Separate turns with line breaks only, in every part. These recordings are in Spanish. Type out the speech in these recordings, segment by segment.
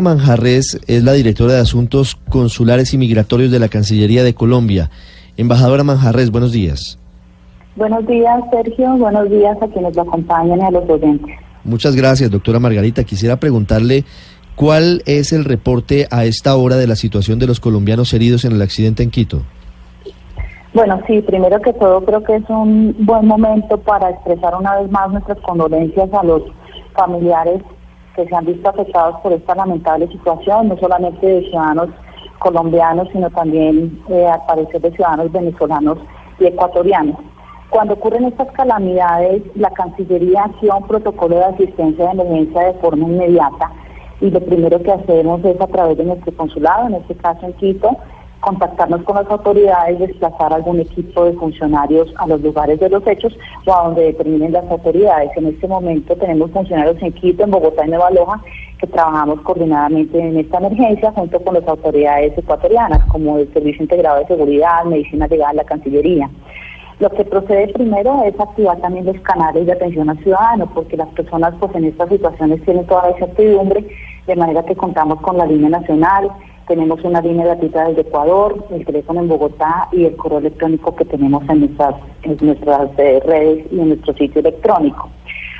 Manjarres es la directora de Asuntos Consulares y Migratorios de la Cancillería de Colombia. Embajadora Manjarres, buenos días.
Buenos días, Sergio. Buenos días a quienes lo acompañan y a los oyentes.
Muchas gracias, doctora Margarita. Quisiera preguntarle cuál es el reporte a esta hora de la situación de los colombianos heridos en el accidente en Quito.
Bueno, sí, primero que todo creo que es un buen momento para expresar una vez más nuestras condolencias a los familiares que se han visto afectados por esta lamentable situación, no solamente de ciudadanos colombianos, sino también, eh, al parecer, de ciudadanos venezolanos y ecuatorianos. Cuando ocurren estas calamidades, la Cancillería activa un protocolo de asistencia de emergencia de forma inmediata y lo primero que hacemos es a través de nuestro consulado, en este caso en Quito, contactarnos con las autoridades, desplazar algún equipo de funcionarios a los lugares de los hechos o a donde determinen las autoridades. En este momento tenemos funcionarios en Quito, en Bogotá y Nueva Loja que trabajamos coordinadamente en esta emergencia junto con las autoridades ecuatorianas como el Servicio Integrado de Seguridad, Medicina Legal, la Cancillería. Lo que procede primero es activar también los canales de atención al ciudadano, porque las personas pues en estas situaciones tienen toda esa incertidumbre, de manera que contamos con la línea nacional, tenemos una línea gratuita desde Ecuador, el teléfono en Bogotá y el correo electrónico que tenemos en nuestras, en nuestras eh, redes y en nuestro sitio electrónico.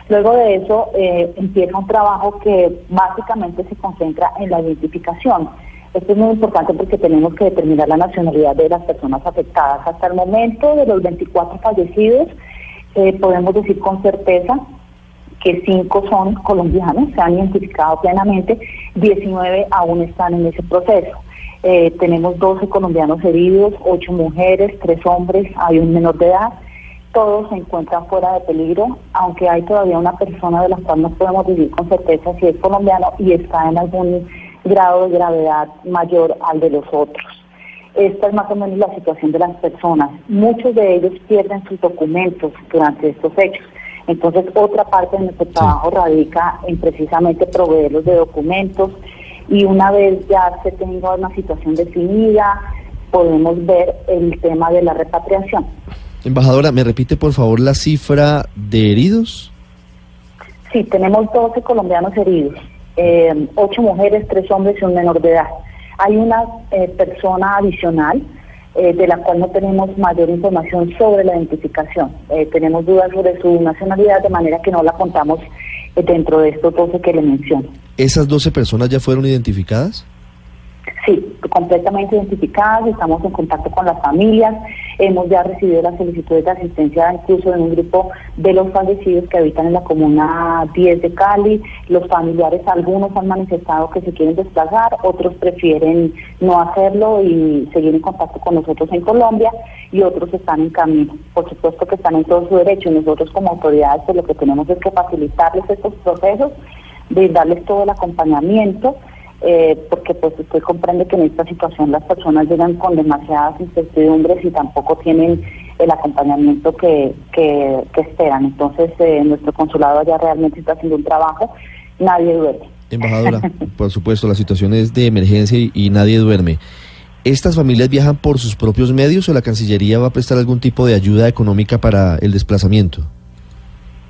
Luego de eso eh, empieza un trabajo que básicamente se concentra en la identificación. Esto es muy importante porque tenemos que determinar la nacionalidad de las personas afectadas. Hasta el momento de los 24 fallecidos, eh, podemos decir con certeza que cinco son colombianos, se han identificado plenamente, 19 aún están en ese proceso. Eh, tenemos 12 colombianos heridos, 8 mujeres, 3 hombres, hay un menor de edad. Todos se encuentran fuera de peligro, aunque hay todavía una persona de la cual no podemos decir con certeza si es colombiano y está en algún grado de gravedad mayor al de los otros. Esta es más o menos la situación de las personas. Muchos de ellos pierden sus documentos durante estos hechos. Entonces, otra parte de nuestro trabajo radica en precisamente proveerlos de documentos y una vez ya se tenga una situación definida, podemos ver el tema de la repatriación.
Embajadora, ¿me repite por favor la cifra de heridos?
Sí, tenemos 12 colombianos heridos, eh, 8 mujeres, 3 hombres y un menor de edad. Hay una eh, persona adicional eh, de la cual no tenemos mayor información sobre la identificación. Eh, tenemos dudas sobre su nacionalidad, de manera que no la contamos eh, dentro de estos 12 que le menciono.
¿Esas 12 personas ya fueron identificadas?
Sí, completamente identificadas, estamos en contacto con las familias, hemos ya recibido las solicitudes de asistencia incluso en un grupo de los fallecidos que habitan en la comuna 10 de Cali, los familiares algunos han manifestado que se quieren desplazar, otros prefieren no hacerlo y seguir en contacto con nosotros en Colombia y otros están en camino. Por supuesto que están en todo su derecho y nosotros como autoridades pues lo que tenemos es que facilitarles estos procesos, darles todo el acompañamiento eh, porque pues usted comprende que en esta situación las personas llegan con demasiadas incertidumbres y tampoco tienen el acompañamiento que, que, que esperan. Entonces, eh, nuestro consulado allá realmente está haciendo un trabajo, nadie duerme.
Embajadora, por supuesto, la situación es de emergencia y, y nadie duerme. ¿Estas familias viajan por sus propios medios o la Cancillería va a prestar algún tipo de ayuda económica para el desplazamiento?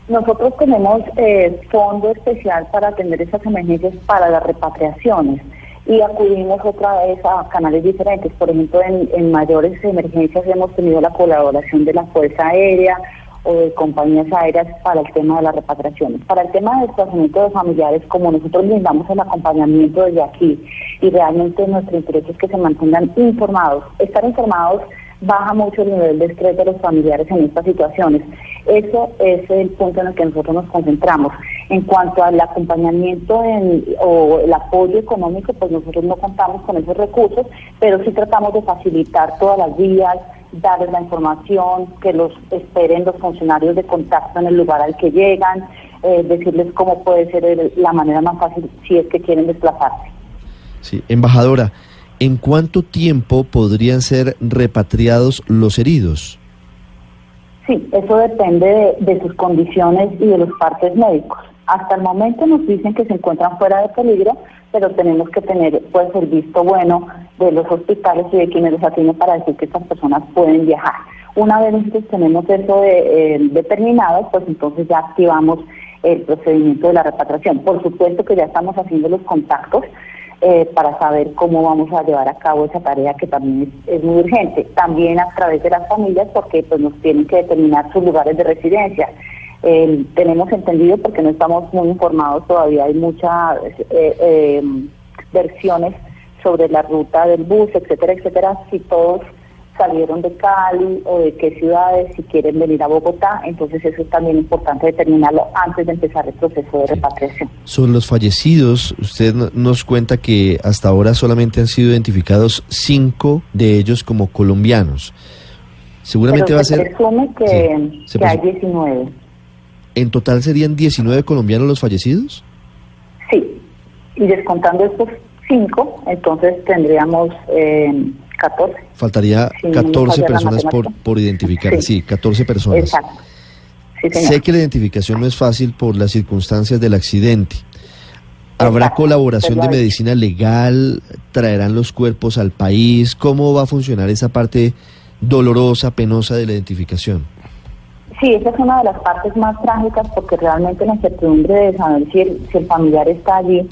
Nosotros tenemos eh, fondo especial para atender esas emergencias para las repatriaciones y acudimos otra vez a canales diferentes. Por ejemplo, en, en mayores emergencias hemos tenido la colaboración de la Fuerza Aérea o de compañías aéreas para el tema de las repatriaciones. Para el tema de desplazamiento de familiares, como nosotros brindamos el acompañamiento desde aquí y realmente nuestro interés es que se mantengan informados. Estar informados baja mucho el nivel de estrés de los familiares en estas situaciones. Eso es el punto en el que nosotros nos concentramos. En cuanto al acompañamiento en, o el apoyo económico, pues nosotros no contamos con esos recursos, pero sí tratamos de facilitar todas las vías, darles la información, que los esperen los funcionarios de contacto en el lugar al que llegan, eh, decirles cómo puede ser el- la manera más fácil si es que quieren desplazarse.
Sí, embajadora, ¿en cuánto tiempo podrían ser repatriados los heridos?
Sí, eso depende de, sus condiciones y de los partes médicos. Hasta el momento nos dicen que se encuentran fuera de peligro, pero tenemos que tener pues el visto bueno de los hospitales y de quienes los atienden para decir que estas personas pueden viajar. Una vez nosotros tenemos eso de, eh, determinado, pues entonces ya activamos el procedimiento de la repatriación. Por supuesto que ya estamos haciendo los contactos eh, para saber cómo vamos a llevar a cabo esa tarea que también es, muy urgente. También a través de las familias porque pues nos tienen que determinar sus lugares de residencia. Eh, tenemos entendido porque no estamos muy informados todavía, hay muchas eh, eh, versiones sobre la ruta del bus, etcétera, etcétera, si todos salieron de Cali o de qué ciudades, si quieren venir a Bogotá, entonces eso es también importante determinarlo antes de empezar el proceso de repatriación.
Sobre los fallecidos, usted no- nos cuenta que hasta ahora solamente han sido identificados cinco de ellos como colombianos. Seguramente
Pero
va a
se
ser...
presume que,
Sí, se
que hay
presu-
19.
¿En total serían 19 colombianos los fallecidos?
Sí, y descontando estos cinco, entonces tendríamos eh, 14.
Faltaría
Sí, no me
14
falla la
personas por, por identificar.
Sí.
Sí, 14 personas.
Exacto. Sí, señor.
Sé que la identificación no es fácil por las circunstancias del accidente. ¿Habrá
Exacto,
colaboración de medicina legal? ¿Traerán los cuerpos al país? ¿Cómo va a funcionar esa parte dolorosa, penosa de la identificación?
Sí, esa es una de las partes más trágicas porque realmente la incertidumbre de saber si el, si el familiar está allí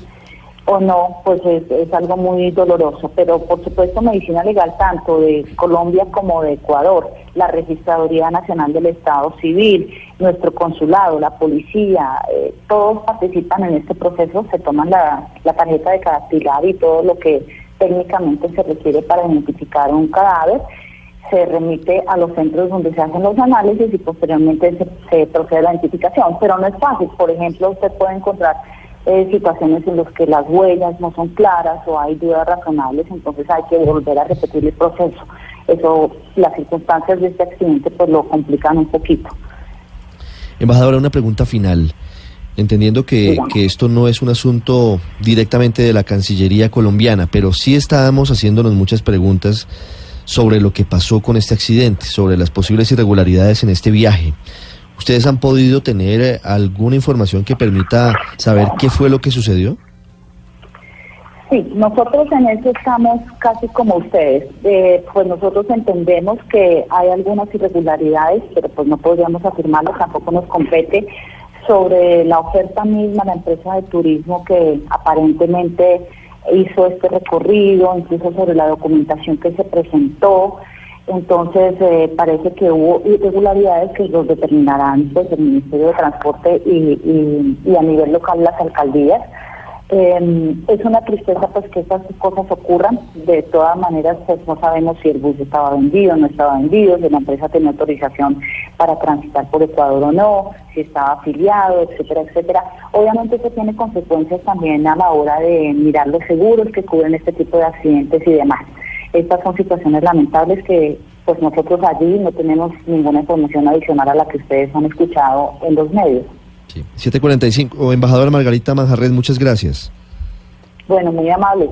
o no, pues es, es algo muy doloroso. Pero por supuesto medicina legal tanto de Colombia como de Ecuador, la Registraduría Nacional del Estado Civil, nuestro consulado, la policía, eh, todos participan en este proceso, se toman la, la tarjeta de cadastridad y todo lo que técnicamente se requiere para identificar un cadáver se remite a los centros donde se hacen los análisis y posteriormente se, se procede a la identificación. Pero no es fácil. Por ejemplo, usted puede encontrar eh, situaciones en las que las huellas no son claras o hay dudas razonables, entonces hay que volver a repetir el proceso. Eso, las circunstancias de este accidente pues lo complican un poquito.
Embajadora, una pregunta final. Entendiendo que, que esto no es un asunto directamente de la Cancillería colombiana, pero sí estábamos haciéndonos muchas preguntas sobre lo que pasó con este accidente, sobre las posibles irregularidades en este viaje. ¿Ustedes han podido tener eh, alguna información que permita saber qué fue lo que sucedió?
Sí, nosotros en eso estamos casi como ustedes. Eh, pues nosotros entendemos que hay algunas irregularidades, pero pues no podríamos afirmarlo, tampoco nos compete sobre la oferta misma, la empresa de turismo que aparentemente hizo este recorrido, incluso sobre la documentación que se presentó. Entonces eh, parece que hubo irregularidades que los determinarán pues el Ministerio de Transporte y, y- a nivel local las alcaldías. Eh, es una tristeza pues que estas cosas ocurran. De todas maneras, pues no sabemos si el bus estaba vendido, no estaba vendido, si la empresa tenía autorización para transitar por Ecuador o no, si estaba afiliado, etcétera, etcétera. Obviamente eso tiene consecuencias también a la hora de mirar los seguros que cubren este tipo de accidentes y demás. Estas son situaciones lamentables que pues nosotros allí no tenemos ninguna información adicional a la que ustedes han escuchado en los medios.
Sí. 745. Embajadora Margarita Manjarres, muchas gracias.
Bueno, muy amable.